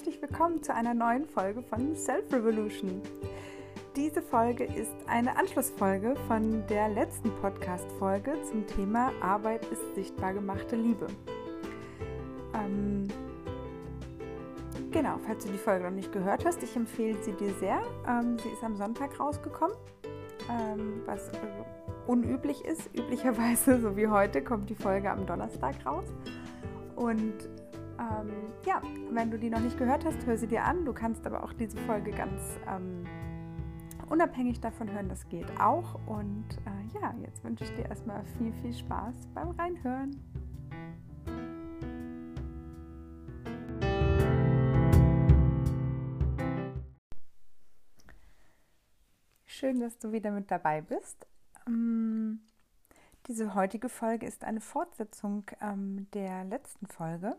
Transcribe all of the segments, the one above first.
herzlich willkommen zu einer neuen Folge von Self Revolution. Diese Folge ist eine Anschlussfolge von der letzten Podcast-Folge zum Thema Arbeit ist sichtbar gemachte Liebe. Ähm, genau, falls du die Folge noch nicht gehört hast, ich empfehle sie dir sehr. Ähm, sie ist am Sonntag rausgekommen, ähm, was äh, unüblich ist. Üblicherweise, so wie heute, kommt die Folge am Donnerstag raus. Und ähm, ja, wenn du die noch nicht gehört hast, hör sie dir an. Du kannst aber auch diese Folge ganz ähm, unabhängig davon hören, das geht auch. Und äh, ja, jetzt wünsche ich dir erstmal viel, viel Spaß beim Reinhören. Schön, dass du wieder mit dabei bist. Ähm, diese heutige Folge ist eine Fortsetzung ähm, der letzten Folge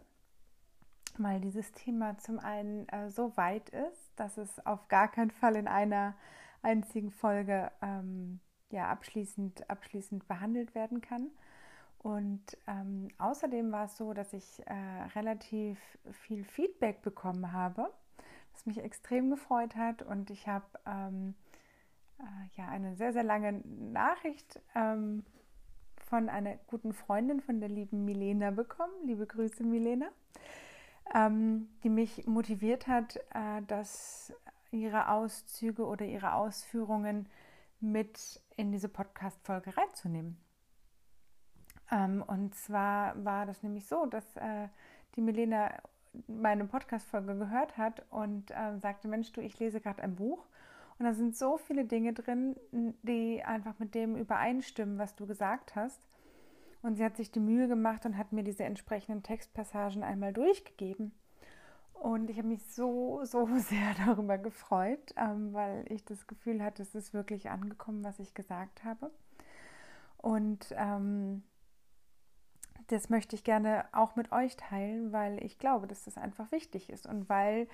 weil dieses Thema zum einen äh, so weit ist, dass es auf gar keinen Fall in einer einzigen Folge ähm, ja, abschließend, abschließend behandelt werden kann. Und ähm, außerdem war es so, dass ich äh, relativ viel Feedback bekommen habe, was mich extrem gefreut hat. Und ich habe ähm, äh, ja eine sehr, sehr lange Nachricht ähm, von einer guten Freundin, von der lieben Milena bekommen. Liebe Grüße, Milena ähm, die mich motiviert hat, äh, dass ihre Auszüge oder ihre Ausführungen mit in diese Podcast-Folge reinzunehmen. Ähm, und zwar war das nämlich so, dass äh, die Milena meine Podcast-Folge gehört hat und äh, sagte: Mensch, du, ich lese gerade ein Buch. Und da sind so viele Dinge drin, die einfach mit dem übereinstimmen, was du gesagt hast. Und sie hat sich die Mühe gemacht und hat mir diese entsprechenden Textpassagen einmal durchgegeben. Und ich habe mich so, so sehr darüber gefreut, ähm, weil ich das Gefühl hatte, es ist wirklich angekommen, was ich gesagt habe. Und ähm, das möchte ich gerne auch mit euch teilen, weil ich glaube, dass das einfach wichtig ist und weil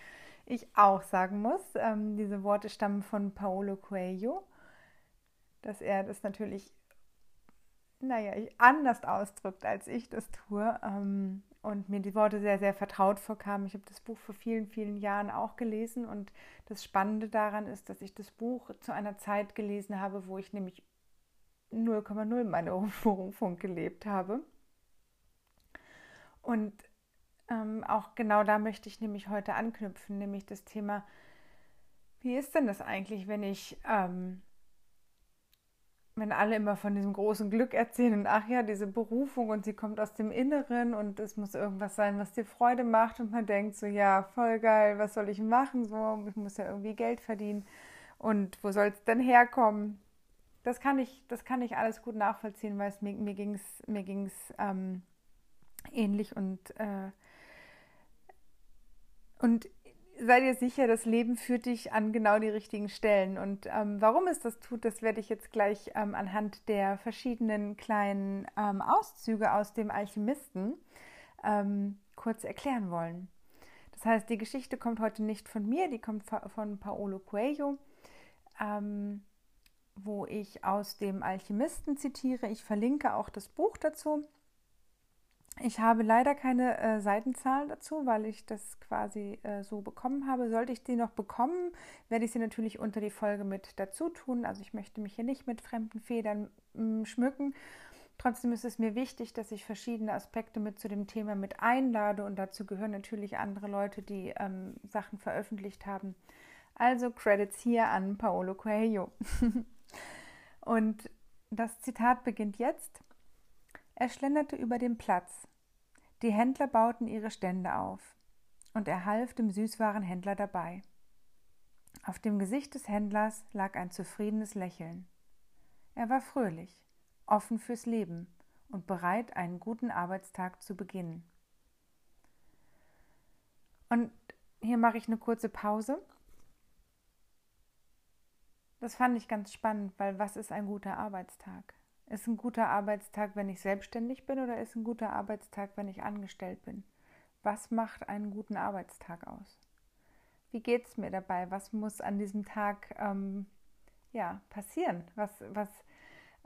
ich auch sagen muss, ähm, diese Worte stammen von Paolo Coelho, dass er das natürlich naja, anders ausdrückt, als ich das tue. Ähm, und mir die Worte sehr, sehr vertraut vorkamen. Ich habe das Buch vor vielen, vielen Jahren auch gelesen. Und das Spannende daran ist, dass ich das Buch zu einer Zeit gelesen habe, wo ich nämlich 0,0 meine Berufung gelebt habe. Und ähm, auch genau da möchte ich nämlich heute anknüpfen, nämlich das Thema, wie ist denn das eigentlich, wenn ich ähm, wenn alle immer von diesem großen Glück erzählen und ach ja, diese Berufung und sie kommt aus dem Inneren und es muss irgendwas sein, was dir Freude macht und man denkt so, ja, voll geil, was soll ich machen? So, ich muss ja irgendwie Geld verdienen und wo soll es denn herkommen? Das kann ich, das kann ich alles gut nachvollziehen, weil es mir, mir ging es mir ging's, ähm, ähnlich und, äh, und sei dir sicher, das Leben führt dich an genau die richtigen Stellen. Und ähm, warum es das tut, das werde ich jetzt gleich ähm, anhand der verschiedenen kleinen ähm, Auszüge aus dem Alchemisten ähm, kurz erklären wollen. Das heißt, die Geschichte kommt heute nicht von mir, die kommt von Paolo Coelho, ähm, wo ich aus dem Alchemisten zitiere. Ich verlinke auch das Buch dazu. Ich habe leider keine äh, Seitenzahlen dazu, weil ich das quasi äh, so bekommen habe. Sollte ich die noch bekommen, werde ich sie natürlich unter die Folge mit dazu tun. Also ich möchte mich hier nicht mit fremden Federn mh, mm, schmücken. Trotzdem ist es mir wichtig, dass ich verschiedene Aspekte mit zu dem Thema mit einlade und dazu gehören natürlich andere Leute, die ähm, Sachen veröffentlicht haben. Also Credits hier an Paolo Coelho. und das Zitat beginnt jetzt. Er schlenderte über den Platz. Die Händler bauten ihre Stände auf, und er half dem Süßwarenhändler dabei. Auf dem Gesicht des Händlers lag ein zufriedenes Lächeln. Er war fröhlich, offen fürs Leben und bereit, einen guten Arbeitstag zu beginnen. Und hier mache ich eine kurze Pause. Das fand ich ganz spannend, weil was ist ein guter Arbeitstag? Ist ein guter Arbeitstag, wenn ich selbstständig bin oder ist ein guter Arbeitstag, wenn ich angestellt bin? Was macht einen guten Arbeitstag aus? Wie geht es mir dabei? Was muss an diesem Tag ähm, ja, passieren? Was, was,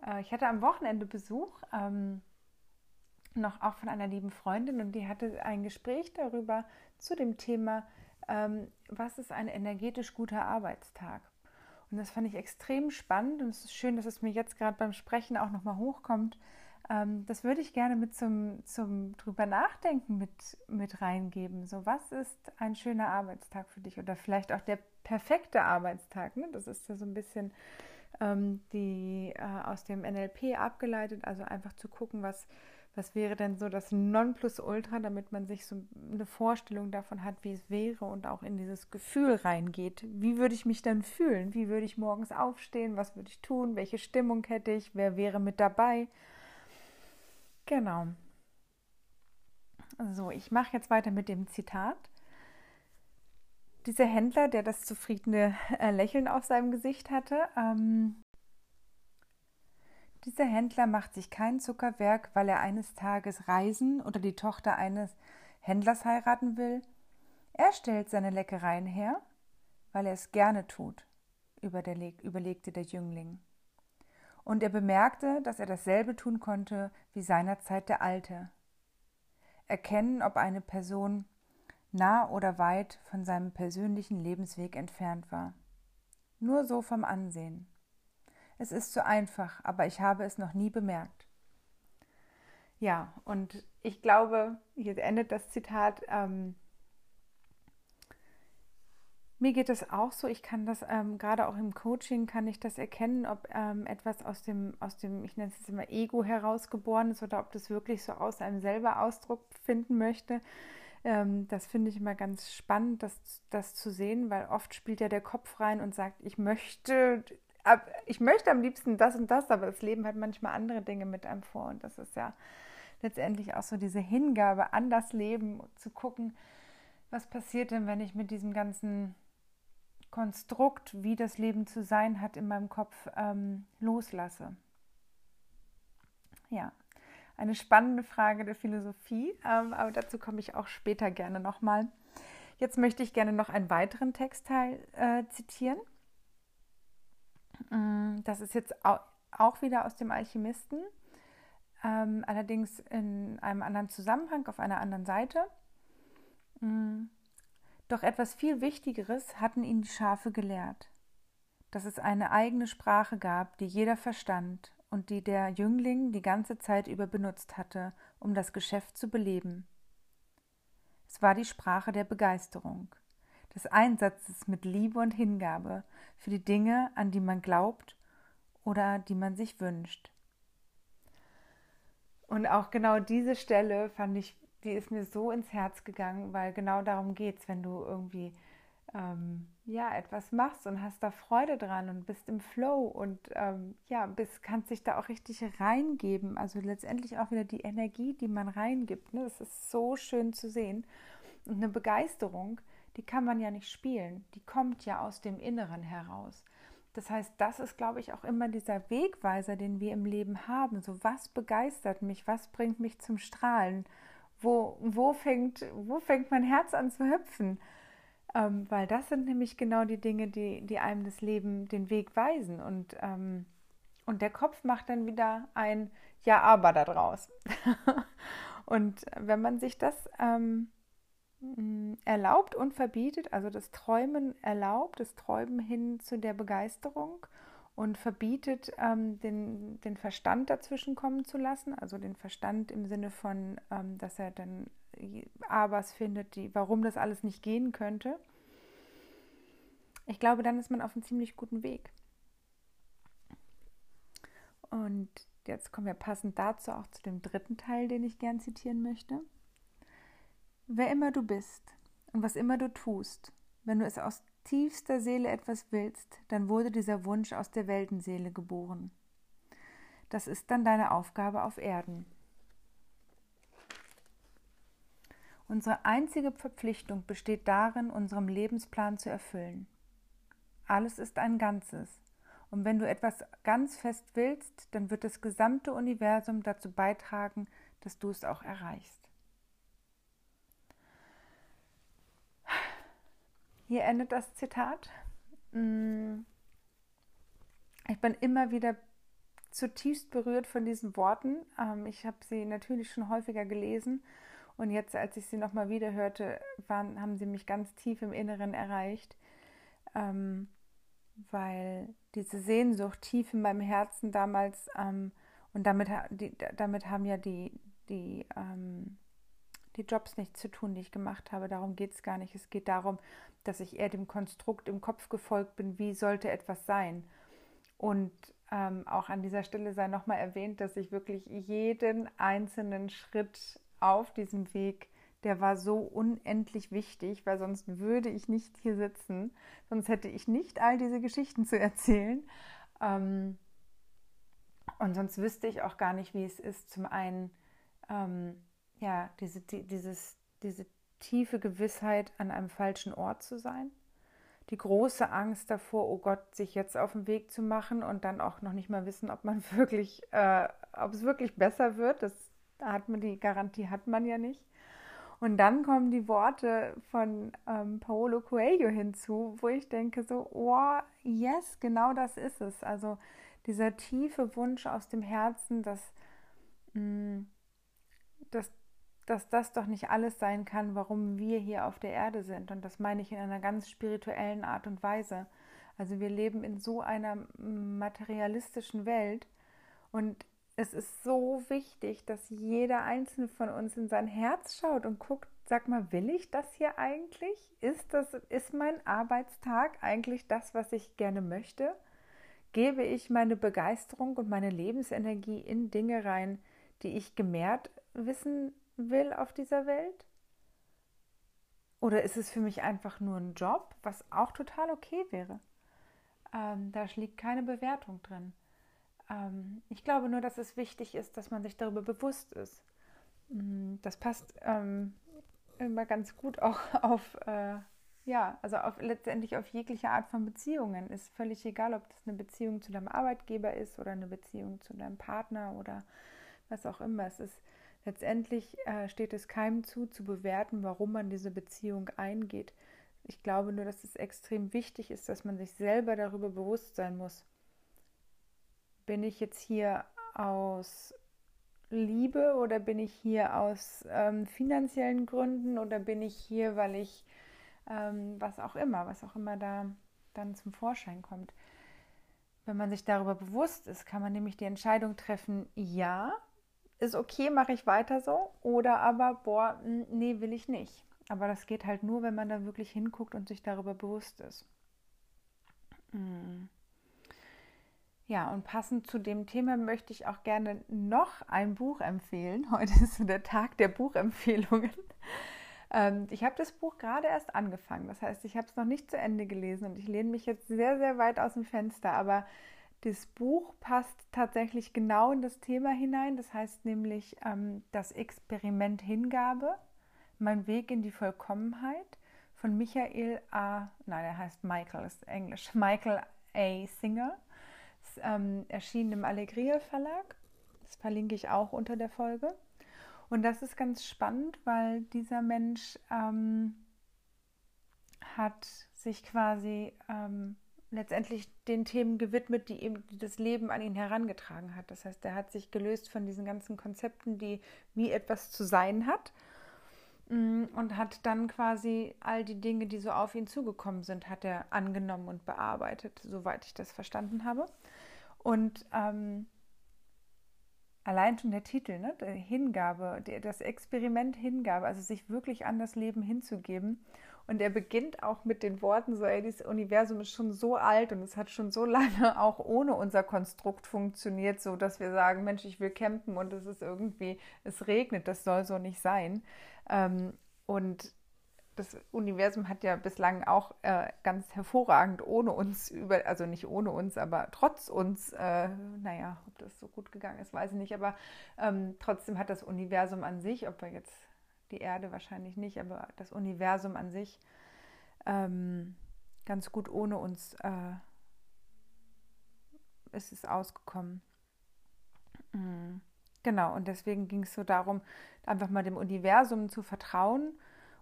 äh, ich hatte am Wochenende Besuch, ähm, noch auch von einer lieben Freundin und die hatte ein Gespräch darüber zu dem Thema, ähm, was ist ein energetisch guter Arbeitstag? Und das fand ich extrem spannend und es ist schön, dass es mir jetzt gerade beim Sprechen auch nochmal hochkommt. Ähm, das würde ich gerne mit zum, zum drüber nachdenken mit, mit reingeben. So, was ist ein schöner Arbeitstag für dich oder vielleicht auch der perfekte Arbeitstag? Ne? Das ist ja so ein bisschen ähm, die äh, aus dem NLP abgeleitet, also einfach zu gucken, was, was wäre denn so das Nonplusultra, damit man sich so eine Vorstellung davon hat, wie es wäre und auch in dieses Gefühl reingeht. Wie würde ich mich dann fühlen? Wie würde ich morgens aufstehen? Was würde ich tun? Welche Stimmung hätte ich? Wer wäre mit dabei? Genau. So, ich mache jetzt weiter mit dem Zitat. Dieser Händler, der das zufriedene äh, Lächeln auf seinem Gesicht hatte, ähm, dieser Händler macht sich kein Zuckerwerk, weil er eines Tages reisen oder die Tochter eines Händlers heiraten will. Er stellt seine Leckereien her, weil er es gerne tut, überlegte der Jüngling. Und er bemerkte, dass er dasselbe tun konnte wie seinerzeit der Alte. Erkennen, ob eine Person nah oder weit von seinem persönlichen Lebensweg entfernt war. Nur so vom Ansehen. Es ist zu einfach, aber ich habe es noch nie bemerkt. Ja, und ich glaube, hier endet das Zitat. Ähm, mir geht es auch so, ich kann das ähm, gerade auch im Coaching, kann ich das erkennen, ob ähm, etwas aus dem, aus dem, ich nenne es jetzt immer Ego herausgeboren ist oder ob das wirklich so aus einem selber Ausdruck finden möchte. Ähm, das finde ich immer ganz spannend, das, das zu sehen, weil oft spielt ja der Kopf rein und sagt, ich möchte ich möchte am liebsten das und das, aber das Leben hat manchmal andere Dinge mit einem vor. Und das ist ja letztendlich auch so diese Hingabe an das Leben, zu gucken, was passiert denn, wenn ich mit diesem ganzen Konstrukt, wie das Leben zu sein hat, in meinem Kopf ähm, loslasse. Ja, eine spannende Frage der Philosophie, ähm, aber dazu komme ich auch später gerne nochmal. Jetzt möchte ich gerne noch einen weiteren Textteil äh, zitieren. Mm, das ist jetzt auch wieder aus dem Alchemisten, ähm, allerdings in einem anderen Zusammenhang, auf einer anderen Seite. Mm. Doch etwas viel Wichtigeres hatten ihn die Schafe gelehrt, dass es eine eigene Sprache gab, die jeder verstand und die der Jüngling die ganze Zeit über benutzt hatte, um das Geschäft zu beleben. Es war die Sprache der Begeisterung des Einsatzes mit Liebe und Hingabe für die Dinge, an die man glaubt oder die man sich wünscht. Und auch genau diese Stelle fand ich, die ist mir so ins Herz gegangen, weil genau darum geht es, wenn du irgendwie ähm, ja etwas machst und hast da Freude dran und bist im Flow und ähm, ja bist, kannst dich da auch richtig reingeben. Also letztendlich auch wieder die Energie, die man reingibt. Ne? Das ist so schön zu sehen und eine Begeisterung, die kann man ja nicht spielen, die kommt ja aus dem Inneren heraus. Das heißt, das ist, glaube ich, auch immer dieser Wegweiser, den wir im Leben haben. So, was begeistert mich? Was bringt mich zum Strahlen? Wo, wo, fängt, wo fängt mein Herz an zu hüpfen? Ähm, weil das sind nämlich genau die Dinge, die, die einem das Leben den Weg weisen. Und, ähm, und der Kopf macht dann wieder ein Ja, aber daraus. und wenn man sich das ähm, erlaubt und verbietet, also das Träumen erlaubt, das Träumen hin zu der Begeisterung und verbietet, ähm, den, den Verstand dazwischen kommen zu lassen, also den Verstand im Sinne von, ähm, dass er dann Abers findet, die, warum das alles nicht gehen könnte. Ich glaube, dann ist man auf einem ziemlich guten Weg. Und jetzt kommen wir passend dazu auch zu dem dritten Teil, den ich gern zitieren möchte. Wer immer du bist und was immer du tust, wenn du es aus tiefster Seele etwas willst, dann wurde dieser Wunsch aus der Weltenseele geboren. Das ist dann deine Aufgabe auf Erden. Unsere einzige Verpflichtung besteht darin, unserem Lebensplan zu erfüllen. Alles ist ein Ganzes. Und wenn du etwas ganz fest willst, dann wird das gesamte Universum dazu beitragen, dass du es auch erreichst. Hier endet das Zitat. Mm. Ich bin immer wieder zutiefst berührt von diesen Worten. Ähm, ich habe sie natürlich schon häufiger gelesen Und jetzt, als ich sie nochmal wieder hörte, waren, haben sie mich ganz tief im Inneren erreicht, ähm, weil diese Sehnsucht tief in meinem Herzen damals, ähm, und damit, damit haben ja die, die, die Jobs nichts zu tun, die ich gemacht habe. Darum geht es gar nicht. Es geht darum, dass ich eher dem Konstrukt im Kopf gefolgt bin, wie sollte etwas sein. Und ähm, auch an dieser Stelle sei nochmal erwähnt, dass ich wirklich jeden einzelnen Schritt auf diesem Weg, der war so unendlich wichtig, weil sonst würde ich nicht hier sitzen, sonst hätte ich nicht all diese Geschichten zu erzählen. Ähm, und sonst wüsste ich auch gar nicht, wie es ist, zum einen, ähm, ja, diese, die, dieses, diese tiefe Gewissheit, an einem falschen Ort zu sein. Die große Angst davor, oh Gott, sich jetzt auf den Weg zu machen und dann auch noch nicht mal wissen, ob man wirklich, äh, ob es wirklich besser wird. Das da hat man die Garantie hat man ja nicht. Und dann kommen die Worte von ähm, Paolo Coelho hinzu, wo ich denke so, oh, yes, genau das ist es. Also dieser tiefe Wunsch aus dem Herzen, dass, mh, mm, dass, dass das doch nicht alles sein kann, warum wir hier auf der Erde sind. Und das meine ich in einer ganz spirituellen Art und Weise. Also wir leben in so einer materialistischen Welt und es ist so wichtig, dass jeder einzelne von uns in sein Herz schaut und guckt, sag mal, will ich das hier eigentlich? Ist das ist mein Arbeitstag eigentlich das, was ich gerne möchte? Gebe ich meine Begeisterung und meine Lebensenergie in Dinge rein, die ich gemehrt wissen will auf dieser Welt? Oder ist es für mich einfach nur ein Job, was auch total okay wäre? Ähm, da liegt keine Bewertung drin. Ähm, ich glaube nur, dass es wichtig ist, dass man sich darüber bewusst ist. Mm, das passt ähm, immer ganz gut auch auf, äh, ja, also auf, letztendlich auf jegliche Art von Beziehungen. Ist völlig egal, ob das eine Beziehung zu deinem Arbeitgeber ist oder eine Beziehung zu deinem Partner oder was auch immer. Es ist letztendlich äh, steht es keinem zu, zu bewerten, warum man diese Beziehung eingeht. Ich glaube nur, dass es extrem wichtig ist, dass man sich selber darüber bewusst sein muss bin ich jetzt hier aus Liebe oder bin ich hier aus ähm, finanziellen Gründen oder bin ich hier, weil ich ähm, was auch immer, was auch immer da dann zum Vorschein kommt. Wenn man sich darüber bewusst ist, kann man nämlich die Entscheidung treffen, ja, ist okay, mache ich weiter so, oder aber, boah, nee, will ich nicht. Aber das geht halt nur, wenn man da wirklich hinguckt und sich darüber bewusst ist. Mm. Ja, und passend zu dem Thema möchte ich auch gerne noch ein Buch empfehlen. Heute ist so der Tag der Buchempfehlungen. Ähm, ich habe das Buch gerade erst angefangen. Das heißt, ich habe es noch nicht zu Ende gelesen und ich lehne mich jetzt sehr, sehr weit aus dem Fenster. Aber das Buch passt tatsächlich genau in das Thema hinein. Das heißt nämlich ähm, das Experiment Hingabe, mein Weg in die Vollkommenheit von Michael A. Nein, er heißt Michael, ist Englisch. Michael A. Singer ähm, erschienen im Allegria Verlag. Das verlinke ich auch unter der Folge. Und das ist ganz spannend, weil dieser Mensch ähm, hat sich quasi ähm, letztendlich den Themen gewidmet, die die das Leben an ihn herangetragen hat. Das heißt, er hat sich gelöst von diesen ganzen Konzepten, die wie etwas zu sein hat mm, und hat dann quasi all die Dinge, die so auf ihn zugekommen sind, hat er angenommen und bearbeitet, soweit ich das verstanden habe. Und ähm, allein schon der Titel, ne? Hingabe, das Experiment Hingabe, also sich wirklich an das Leben hinzugeben. Und er beginnt auch mit den Worten so, ey, dieses Universum ist schon so alt und es hat schon so lange auch ohne unser Konstrukt funktioniert, so dass wir sagen, Mensch, ich will campen und es ist irgendwie, es regnet, das soll so nicht sein. Ähm, und das Universum hat ja bislang auch äh, ganz hervorragend ohne uns über, also nicht ohne uns, aber trotz uns, äh, naja, ob das so gut gegangen ist, weiß ich nicht, aber ähm, trotzdem hat das Universum an sich, ob wir jetzt die Erde wahrscheinlich nicht, aber das Universum an sich ähm, ganz gut ohne uns äh, ist es ausgekommen. Mhm. Genau, und deswegen ging es so darum, einfach mal dem Universum zu vertrauen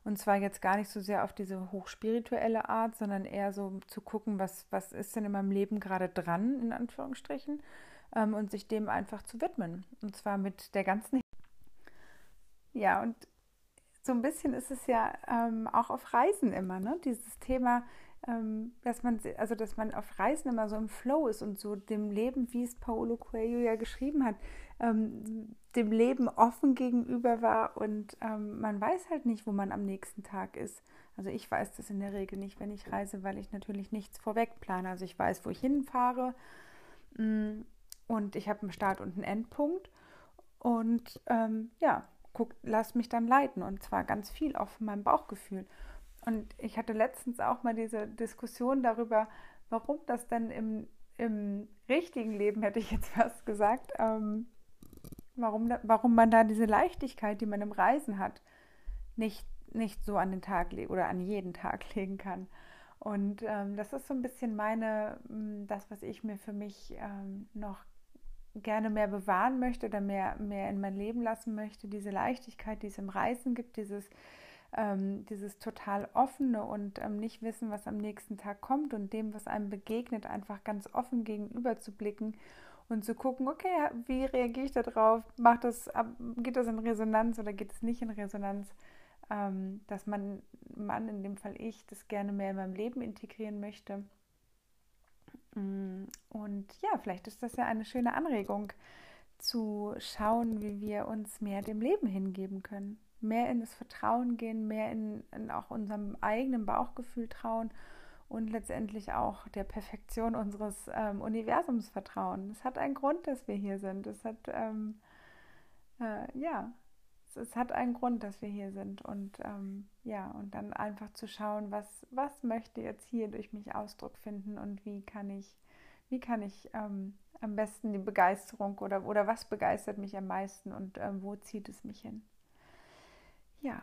und zwar jetzt gar nicht so sehr auf diese hochspirituelle Art, sondern eher so zu gucken, was, was ist denn in meinem Leben gerade dran, in Anführungsstrichen, ähm, und sich dem einfach zu widmen. Und zwar mit der ganzen. Ja, und so ein bisschen ist es ja ähm, auch auf Reisen immer, ne? Dieses Thema, ähm, dass man, also dass man auf Reisen immer so im Flow ist und so dem Leben, wie es Paulo Coelho ja geschrieben hat, ähm, dem Leben offen gegenüber war und ähm, man weiß halt nicht, wo man am nächsten Tag ist. Also ich weiß das in der Regel nicht, wenn ich reise, weil ich natürlich nichts vorweg plane. Also ich weiß, wo ich hinfahre mm, und ich habe einen Start und einen Endpunkt und ähm, ja, guck, lass mich dann leiten und zwar ganz viel auf meinem Bauchgefühl. Und ich hatte letztens auch mal diese Diskussion darüber, warum das denn im, im richtigen Leben, hätte ich jetzt fast gesagt, ähm, warum, warum man da diese Leichtigkeit, die man im Reisen hat, nicht, nicht so an den Tag legt oder an jeden Tag legen kann. Und ähm, das ist so ein bisschen meine, das, was ich mir für mich ähm, noch gerne mehr bewahren möchte oder mehr, mehr in mein Leben lassen möchte, diese Leichtigkeit, die es im Reisen gibt, dieses, ähm, dieses total offene und ähm, nicht wissen, was am nächsten Tag kommt und dem, was einem begegnet, einfach ganz offen gegenüber zu blicken und zu gucken, okay, wie reagiere ich darauf? Macht das, geht das in Resonanz oder geht es nicht in Resonanz? Ähm, dass man, man, in dem Fall ich, das gerne mehr in meinem Leben integrieren möchte und ja, vielleicht ist das ja eine schöne Anregung zu schauen, wie wir uns mehr dem Leben hingeben können. Mehr in das Vertrauen gehen, mehr in, in auch unserem eigenen Bauchgefühl trauen und letztendlich auch der Perfektion unseres ähm, Universums vertrauen. Es hat einen Grund, dass wir hier sind. Es hat, ähm, äh, ja, es, hat einen Grund, dass wir hier sind. Und ähm, ja, und dann einfach zu schauen, was, was möchte jetzt hier durch mich Ausdruck finden und wie kann ich, wie kann ich ähm, am besten die Begeisterung oder, oder was begeistert mich am meisten und ähm, wo zieht es mich hin. Ja.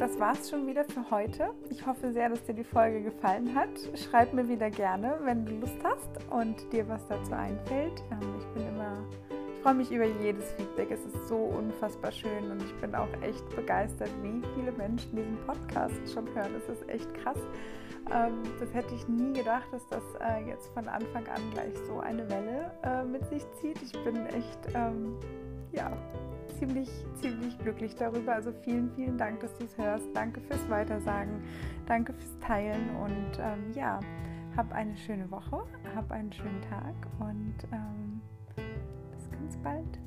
Das war es schon wieder für heute. Ich hoffe sehr, dass dir die Folge gefallen hat. Schreib mir wieder gerne, wenn du Lust hast und dir was dazu einfällt. Ähm, ich bin immer, ich freue mich über jedes Feedback. Es ist so unfassbar schön und ich bin auch echt begeistert, wie viele Menschen diesen Podcast schon hören. Das ist echt krass. Ähm, das hätte ich nie gedacht, dass das äh, jetzt von Anfang an gleich so eine Welle äh, mit sich zieht. Ich bin echt, ähm, ja, ziemlich, ziemlich glücklich darüber. Also vielen, vielen Dank, dass du es hörst. Danke fürs Weitersagen. Danke fürs Teilen. Und ähm, ja, hab eine schöne Woche, hab einen schönen Tag und ähm, bis ganz bald.